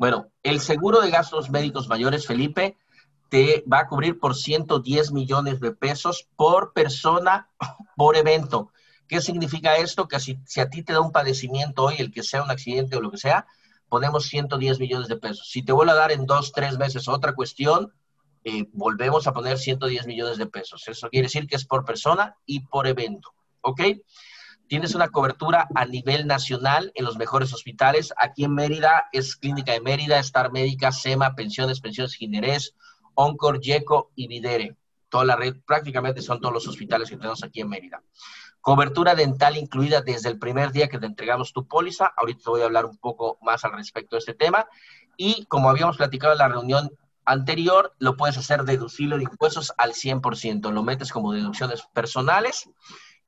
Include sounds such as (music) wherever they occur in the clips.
Bueno, el seguro de gastos médicos mayores, Felipe, te va a cubrir por 110 millones de pesos por persona, por evento. ¿Qué significa esto? Que si, a ti te da un padecimiento hoy, el que sea un accidente o lo que sea, ponemos 110 millones de pesos. Si te vuelvo a dar en dos, tres meses otra cuestión, eh, volvemos a poner 110 millones de pesos. Eso quiere decir que es por persona y por evento. ¿Ok? Tienes una cobertura a nivel nacional en los mejores hospitales. Aquí en Mérida es Clínica de Mérida, Star Médica, SEMA, Pensiones, Pensiones Ginerés, Oncor, Yeco y Videre. Toda la red, prácticamente son todos los hospitales que tenemos aquí en Mérida. Cobertura dental incluida desde el primer día que te entregamos tu póliza. Ahorita te voy a hablar un poco más al respecto de este tema. Y como habíamos platicado en la reunión anterior, lo puedes hacer deducible de impuestos al 100%. Lo metes como deducciones personales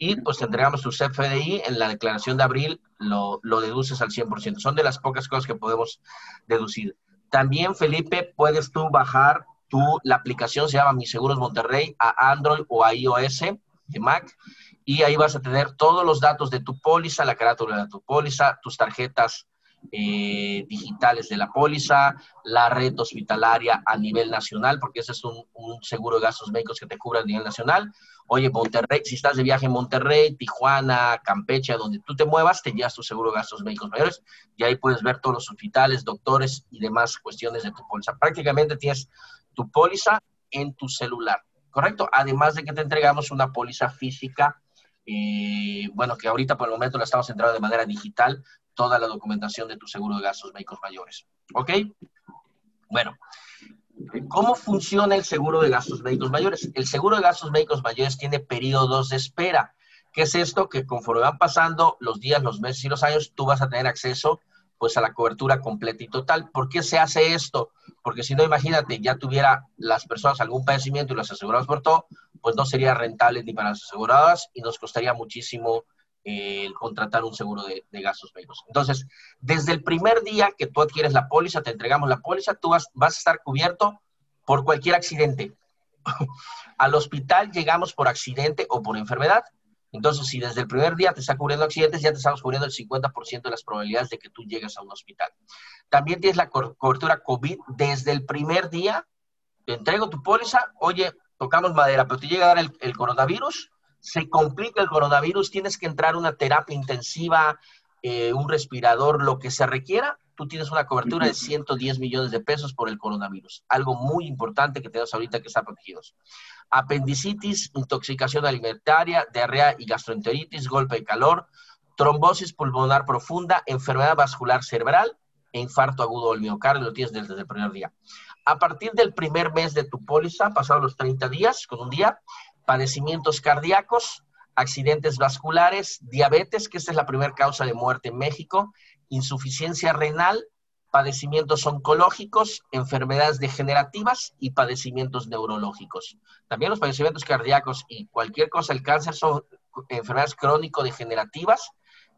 y pues te entregamos tu CFDI en la declaración de abril, lo, lo deduces al 100%. Son de las pocas cosas que podemos deducir. También, Felipe, puedes tú bajar tu, la aplicación, se llama Mi Seguros Monterrey, a Android o a iOS de Mac y ahí vas a tener todos los datos de tu póliza, la carátula de tu póliza, tus tarjetas eh, digitales de la póliza, la red hospitalaria a nivel nacional, porque ese es un, seguro de gastos médicos que te cubre a nivel nacional. Oye, Monterrey, si estás de viaje en Monterrey, Tijuana, Campeche, donde tú te muevas, te llevas tu seguro de gastos médicos mayores y ahí puedes ver todos los hospitales, doctores y demás cuestiones de tu póliza. Prácticamente tienes tu póliza en tu celular, ¿correcto? Además de que te entregamos una póliza física eh, bueno, que ahorita por el momento la estamos entrando de manera digital, toda la documentación de tu seguro de gastos médicos mayores. ¿Ok? Bueno, ¿cómo funciona el seguro de gastos médicos mayores? El seguro de gastos médicos mayores tiene periodos de espera. ¿Qué es esto? Que conforme van pasando los días, los meses y los años, tú vas a tener acceso pues a la cobertura completa y total. ¿Por qué se hace esto? Porque si no, imagínate, ya tuviera las personas algún padecimiento y los asegurados por todo, pues no sería rentable ni para las aseguradas y nos costaría muchísimo eh, contratar un seguro de, gastos médicos. Entonces, desde el primer día que tú adquieres la póliza, te entregamos la póliza, tú vas, vas a estar cubierto por cualquier accidente. (laughs) Al hospital llegamos por accidente o por enfermedad entonces, si desde el primer día te está cubriendo accidentes, ya te estamos cubriendo el 50% de las probabilidades de que tú llegues a un hospital. También tienes la cobertura COVID desde el primer día. Te entrego tu póliza, oye, tocamos madera, pero te llega a dar el, coronavirus, se complica el coronavirus, tienes que entrar a una terapia intensiva, eh, un respirador, lo que se requiera, tú tienes una cobertura de 110 millones de pesos por el coronavirus. Algo muy importante que tenemos ahorita que está protegidos apendicitis, intoxicación alimentaria, diarrea y gastroenteritis, golpe de calor, trombosis pulmonar profunda, enfermedad vascular cerebral e infarto agudo del miocardio, lo tienes desde el primer día. A partir del primer mes de tu póliza, pasados los 30 días, con un día, padecimientos cardíacos, accidentes vasculares, diabetes, que esta es la primera causa de muerte en México, insuficiencia renal, padecimientos oncológicos, enfermedades degenerativas y padecimientos neurológicos. También los padecimientos cardíacos y cualquier cosa, el cáncer son enfermedades crónico-degenerativas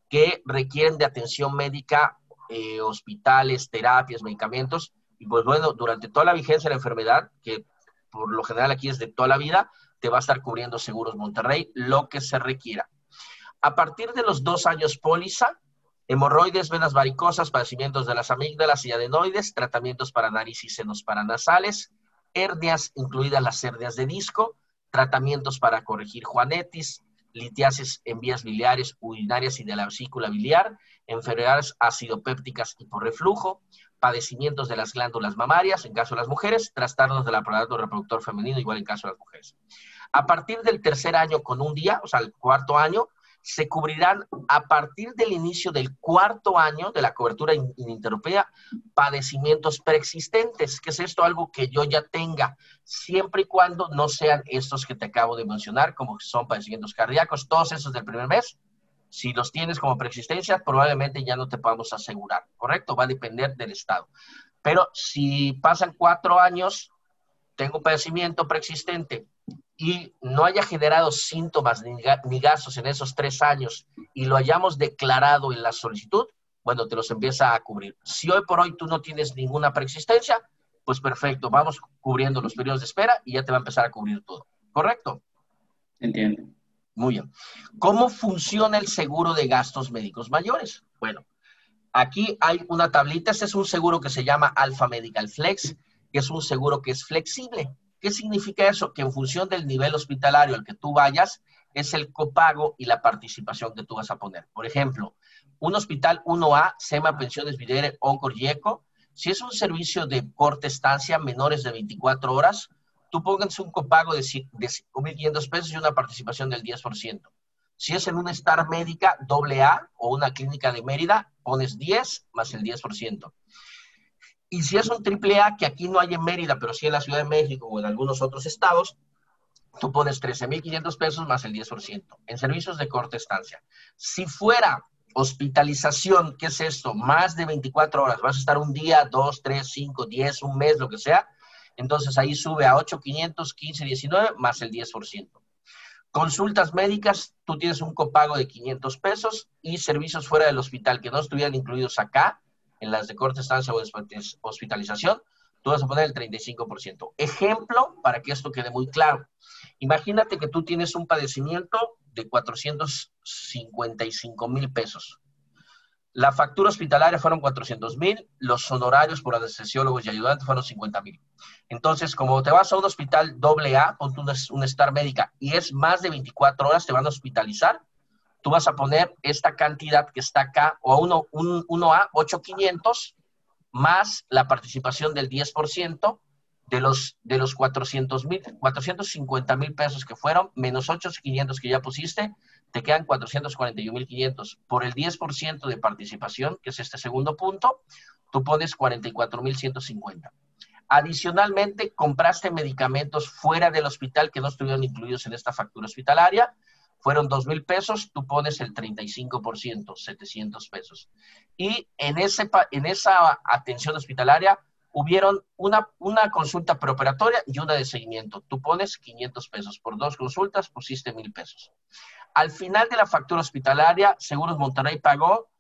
que requieren de atención médica, eh, hospitales, terapias, medicamentos. Y pues bueno, durante toda la vigencia de la enfermedad, que por lo general aquí es de toda la vida, te va a estar cubriendo Seguros Monterrey lo que se requiera. A partir de los dos años póliza, hemorroides, venas varicosas, padecimientos de las amígdalas y adenoides, tratamientos para nariz y senos paranasales, hernias, incluidas las hernias de disco, tratamientos para corregir juanetis, litiasis en vías biliares, urinarias y de la vesícula biliar, enfermedades acidopépticas y por reflujo, padecimientos de las glándulas mamarias, en caso de las mujeres, trastornos del aparato reproductor femenino, igual en caso de las mujeres. A partir del tercer año con un día, o sea, el cuarto año, se cubrirán a partir del inicio del cuarto año de la cobertura ininterrumpida padecimientos preexistentes, que es esto algo que yo ya tenga, siempre y cuando no sean estos que te acabo de mencionar, como son padecimientos cardíacos, todos esos del primer mes. Si los tienes como preexistencia, probablemente ya no te podamos asegurar, ¿correcto? Va a depender del estado. Pero si pasan cuatro años, tengo padecimiento preexistente, y no haya generado síntomas ni, gastos en esos tres años y lo hayamos declarado en la solicitud, bueno, te los empieza a cubrir. Si hoy por hoy tú no tienes ninguna preexistencia, pues perfecto, vamos cubriendo los periodos de espera y ya te va a empezar a cubrir todo. ¿Correcto? Entiendo. Muy bien. ¿Cómo funciona el seguro de gastos médicos mayores? Bueno, Aquí hay una tablita, este es un seguro que se llama Alpha Medical Flex, que es un seguro que es flexible. ¿Qué significa eso? Que en función del nivel hospitalario al que tú vayas, es el copago y la participación que tú vas a poner. Por ejemplo, un hospital 1A, SEMA Pensiones Videre, Oncor y Eco, si es un servicio de corta estancia, menores de 24 horas, tú pongas un copago de, de 5.500 pesos y una participación del 10%. Si es en una Star Médica AA o una clínica de Mérida, pones 10 más el 10%. Y si es un AAA, que aquí no hay en Mérida, pero sí en la Ciudad de México o en algunos otros estados, tú pones 13.500 pesos más el 10% en servicios de corta estancia. Si fuera hospitalización, ¿qué es esto? Más de 24 horas, vas a estar un día, dos, tres, cinco, diez, un mes, lo que sea, entonces ahí sube a 8.500, 15, 19 más el 10%. Consultas médicas, tú tienes un copago de 500 pesos y servicios fuera del hospital que no estuvieran incluidos acá, en las de corta estancia o hospitalización, tú vas a poner el 35%. Ejemplo, para que esto quede muy claro. Imagínate que tú tienes un padecimiento de 455 mil pesos. La factura hospitalaria fueron 400 mil, los honorarios por anestesiólogos y ayudantes fueron 50 mil. Entonces, como te vas a un hospital doble A, ponte una, Star Médica, y es más de 24 horas, te van a hospitalizar, tú vas a poner esta cantidad que está acá, o uno, un, 1A, 8500, más la participación del 10% de los, de los 400 mil, 450 mil pesos que fueron, menos 8,500 que ya pusiste, te quedan 441.500. Por el 10% de participación, que es este segundo punto, tú pones 44.150. Adicionalmente, compraste medicamentos fuera del hospital que no estuvieron incluidos en esta factura hospitalaria. Fueron 2.000 pesos, tú pones el 35%, 700 pesos. Y en, ese, en esa atención hospitalaria hubieron una, una consulta preoperatoria y una de seguimiento. Tú pones 500 pesos. Por dos consultas pusiste 1.000 pesos. Al final de la factura hospitalaria, Seguros Monterrey pagó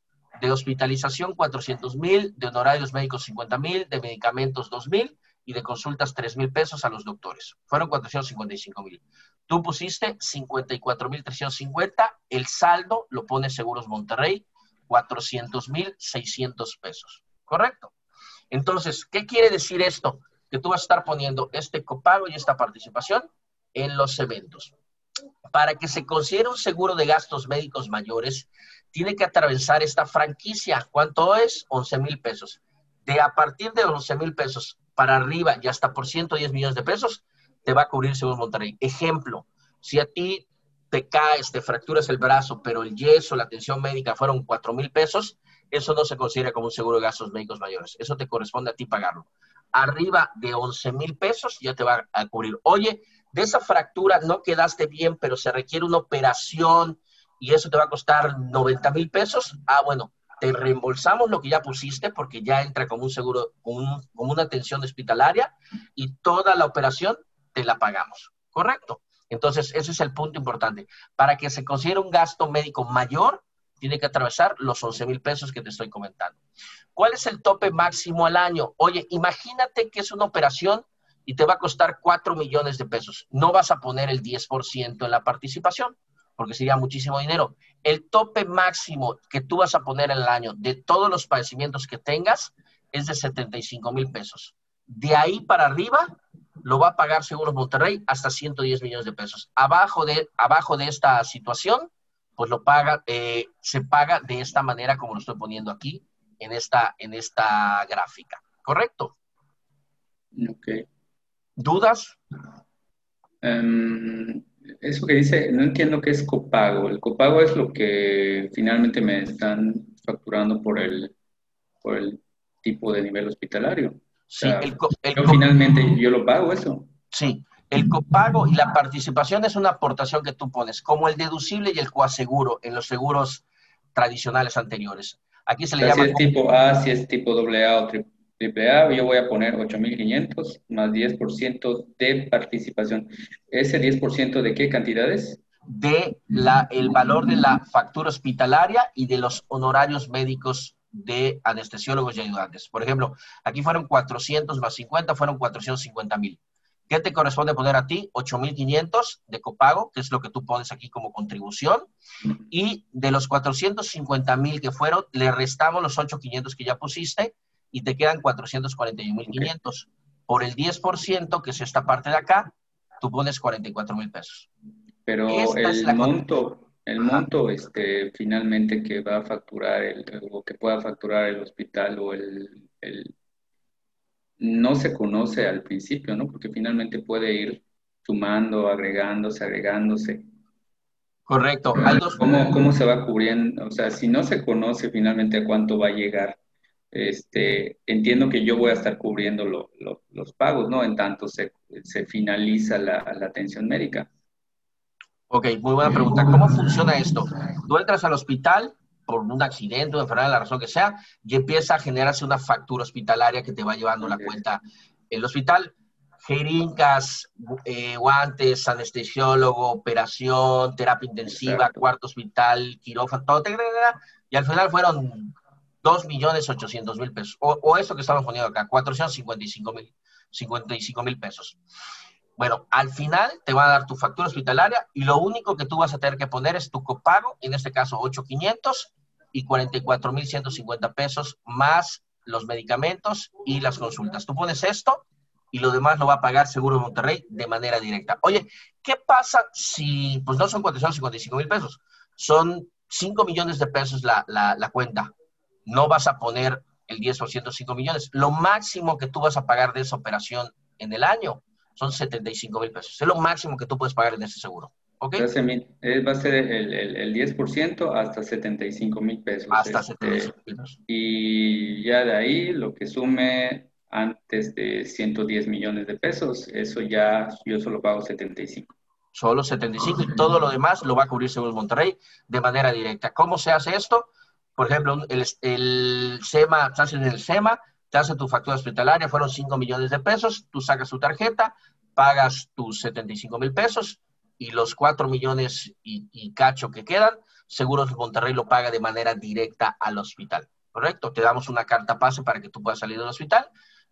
de hospitalización 400 mil, de honorarios médicos 50 mil, de medicamentos 2 mil y de consultas 3 mil pesos a los doctores. Fueron 455 mil. Tú pusiste 54 mil 350, el saldo lo pone Seguros Monterrey, 400 mil 600 pesos. ¿Correcto? Entonces, ¿qué quiere decir esto? Que tú vas a estar poniendo este copago y esta participación en los eventos para que se considere un seguro de gastos médicos mayores, tiene que atravesar esta franquicia. ¿Cuánto es? 11 mil pesos. De a partir de 11 mil pesos para arriba y hasta por 110 millones de pesos, te va a cubrir Seguro Monterrey. Ejemplo, si a ti te caes, te fracturas el brazo, pero el yeso, la atención médica fueron 4 mil pesos, eso no se considera como un seguro de gastos médicos mayores. Eso te corresponde a ti pagarlo. Arriba de 11 mil pesos ya te va a cubrir. Oye, de esa fractura no quedaste bien, pero se requiere una operación y eso te va a costar 90 mil pesos, ah, bueno, te reembolsamos lo que ya pusiste porque ya entra como un seguro, como, una atención hospitalaria y toda la operación te la pagamos, ¿correcto? Entonces, ese es el punto importante. Para que se considere un gasto médico mayor, tiene que atravesar los 11 mil pesos que te estoy comentando. ¿Cuál es el tope máximo al año? Oye, imagínate que es una operación y te va a costar 4 millones de pesos. No vas a poner el 10% en la participación, porque sería muchísimo dinero. El tope máximo que tú vas a poner en el año de todos los padecimientos que tengas es de 75 mil pesos. De ahí para arriba lo va a pagar Seguros Monterrey hasta 110 millones de pesos. Abajo de, abajo de esta situación, pues lo paga, eh, se paga de esta manera como lo estoy poniendo aquí en esta, en esta gráfica. ¿Correcto? Ok. ¿Dudas? Em, eso que dice, no entiendo qué es copago. El copago es lo que finalmente me están facturando por el, por el tipo de nivel hospitalario. Sí, el, finalmente yo lo pago eso. Sí, el copago y la participación es una aportación que tú pones, como el deducible y el coaseguro en los seguros tradicionales anteriores. Aquí se le llama... Si es tipo A, si es tipo AA o triple AAA, yo voy a poner 8.500 más 10% de participación. ¿Ese 10% de qué cantidades? De la, el valor de la factura hospitalaria y de los honorarios médicos de anestesiólogos y ayudantes. Por ejemplo, aquí fueron 400 más 50, fueron 450 mil. ¿Qué te corresponde poner a ti? 8.500 de copago, que es lo que tú pones aquí como contribución. Y de los 450.000 que fueron, le restamos los 8.500 que ya pusiste y te quedan 441.500. Por el 10%, que es esta parte de acá, tú pones 44.000 pesos. Pero el monto, el monto este, finalmente que va a facturar el, o que pueda facturar el hospital o el, el no se conoce al principio, ¿no? Porque finalmente puede ir sumando, agregándose, agregándose. Correcto. ¿Cómo, ¿Cómo, se va cubriendo? O sea, si no se conoce finalmente a cuánto va a llegar, este, entiendo que yo voy a estar cubriendo los pagos, ¿no? En tanto se, se finaliza la, la, atención médica. Ok, muy buena pregunta. ¿Cómo funciona esto? Tú entras al hospital, por un accidente, una enfermedad, la razón que sea, y empieza a generarse una factura hospitalaria que te va llevando la cuenta el hospital. Jeringas, eh, guantes, anestesiólogo, operación, terapia intensiva, cuarto hospital, quirófano, todo, y al final fueron 2.800.000 pesos. O, o eso que estamos poniendo acá, 455.000 55 mil pesos. Bueno, al final te va a dar tu factura hospitalaria y lo único que tú vas a tener que poner es tu copago, en este caso 8,500 y 44,150 pesos más los medicamentos y las consultas. Tú pones esto y lo demás lo va a pagar Seguro Monterrey de manera directa. Oye, ¿qué pasa si, pues no son 455 mil pesos, son 5 millones de pesos la, la, la cuenta? No vas a poner el 10% 5 millones. Lo máximo que tú vas a pagar de esa operación en el año son 75 mil pesos. Es lo máximo que tú puedes pagar en ese seguro. ¿Ok? Eh, va a ser el, el, el 10% hasta 75 mil pesos. Hasta 75 mil pesos. Y ya de ahí, lo que sume antes de 110 millones de pesos, eso ya yo solo pago 75. Solo 75 y todo lo demás lo va a cubrir Seguros Monterrey de manera directa. ¿Cómo se hace esto? Por ejemplo, el, el SEMA, estás en el SEMA, te hace tu factura hospitalaria, fueron 5 millones de pesos, tú sacas tu tarjeta, pagas tus 75 mil pesos y los 4 millones y, cacho que quedan, Seguros Monterrey lo paga de manera directa al hospital, ¿correcto? Te damos una carta pase para que tú puedas salir del hospital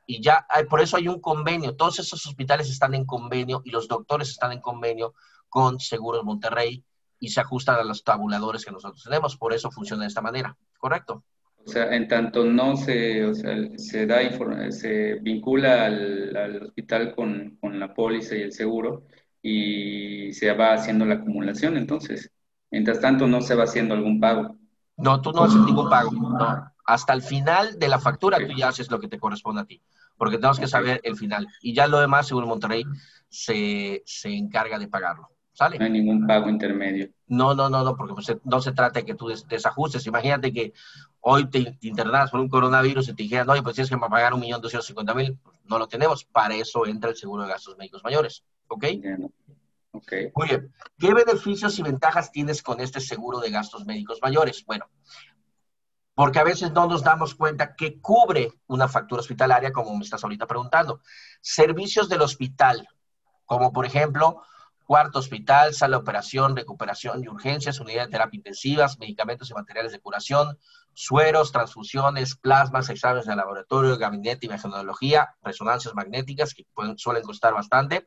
y ya, hay, por eso hay un convenio, todos esos hospitales están en convenio y los doctores están en convenio con Seguros Monterrey y se ajustan a los tabuladores que nosotros tenemos, por eso funciona de esta manera, ¿correcto? O sea, en tanto no se, o sea, se da se vincula al, hospital con, con, la póliza y el seguro y se va haciendo la acumulación, entonces, mientras tanto no se va haciendo algún pago. No, tú no haces ningún pago, no. Hasta el final de la factura tú ya haces lo que te corresponde a ti, porque tenemos que saber el final. Y ya lo demás, Seguro Monterrey se, se encarga de pagarlo. ¿Sale? No hay ningún pago intermedio. No, no, no, no, porque pues, no se trata de que tú desajustes. Imagínate que hoy te, internas por un coronavirus y te dijeran, oye, pues tienes que pagar un millón doscientos cincuenta mil, pues, no lo tenemos. Para eso entra el seguro de gastos médicos mayores. ¿Ok? Okay. Muy bien. ¿Qué beneficios y ventajas tienes con este seguro de gastos médicos mayores? Bueno, porque a veces no nos damos cuenta que cubre una factura hospitalaria, como me estás ahorita preguntando. Servicios del hospital, como por ejemplo cuarto hospital, sala de operación, recuperación y urgencias, unidad de terapia intensivas, medicamentos y materiales de curación, sueros, transfusiones, plasmas, exámenes de laboratorio, gabinete y metodología, resonancias magnéticas, que suelen costar bastante,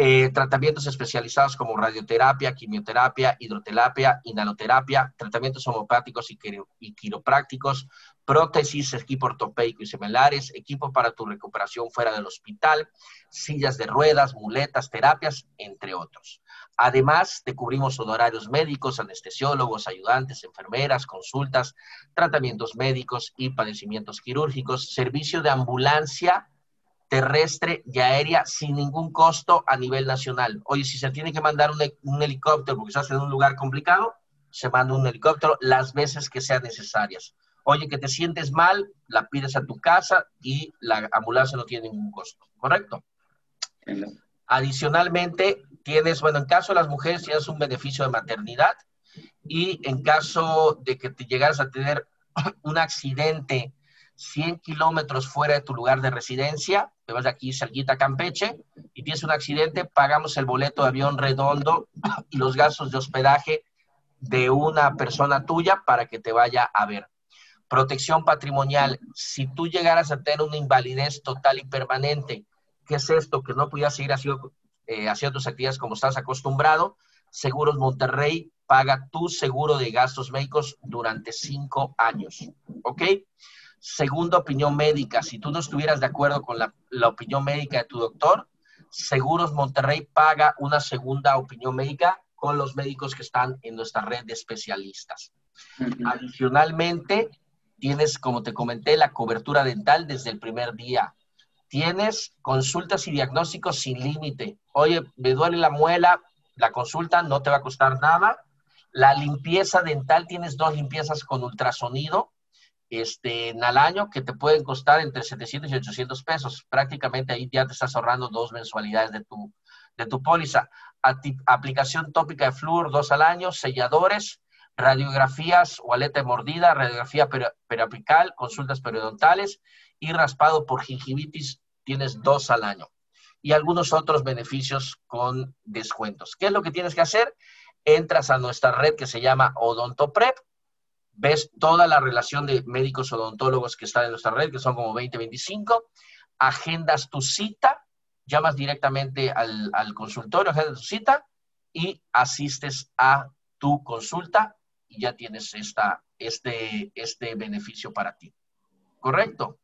eh, tratamientos especializados como radioterapia, quimioterapia, hidroterapia, inhaloterapia, tratamientos homopáticos y, y quiroprácticos, prótesis, equipo ortopédico y similares, equipo para tu recuperación fuera del hospital, sillas de ruedas, muletas, terapias, entre otros. Además, te cubrimos honorarios médicos, anestesiólogos, ayudantes, enfermeras, consultas, tratamientos médicos y padecimientos quirúrgicos, servicio de ambulancia terrestre y aérea sin ningún costo a nivel nacional. Oye, si se tiene que mandar un, helicóptero porque estás en un lugar complicado, se manda un helicóptero las veces que sean necesarias. Oye, que te sientes mal, la pides a tu casa y la ambulancia no tiene ningún costo, ¿correcto? Adicionalmente, tienes, bueno, en caso de las mujeres tienes un beneficio de maternidad y en caso de que te llegaras a tener (clears throat) un accidente 100 kilómetros fuera de tu lugar de residencia, te vas de aquí cerquita a Campeche y tienes un accidente, pagamos el boleto de avión redondo (clears throat) y los gastos de hospedaje de una persona tuya para que te vaya a ver. Protección patrimonial, si tú llegaras a tener una invalidez total y permanente, ¿qué es esto? Que no podías seguir haciendo, eh, haciendo tus actividades como estás acostumbrado. Seguros Monterrey paga tu seguro de gastos médicos durante cinco años. ¿Ok? Segunda opinión médica. Si tú no estuvieras de acuerdo con la, la opinión médica de tu doctor, Seguros Monterrey paga una segunda opinión médica con los médicos que están en nuestra red de especialistas. Adicionalmente, tienes, como te comenté, la cobertura dental desde el primer día. Tienes consultas y diagnósticos sin límite. Oye, me duele la muela, la consulta no te va a costar nada. La limpieza dental, tienes dos limpiezas con ultrasonido este, al año que te pueden costar entre 700 y 800 pesos. Prácticamente ahí ya te estás ahorrando dos mensualidades de tu, de tu póliza. aplicación tópica de flúor, dos al año, selladores, radiografías o aleta mordida, radiografía periapical, consultas periodontales y raspado por gingivitis, tienes dos al año. Y algunos otros beneficios con descuentos. ¿Qué es lo que tienes que hacer? Entras a nuestra red que se llama OdontoPrep, ves toda la relación de médicos odontólogos que están en nuestra red, que son como 20, 25, agendas tu cita, llamas directamente al, al consultorio, agendas tu cita y asistes a tu consulta y ya tienes esta, este, este beneficio para ti. ¿Correcto?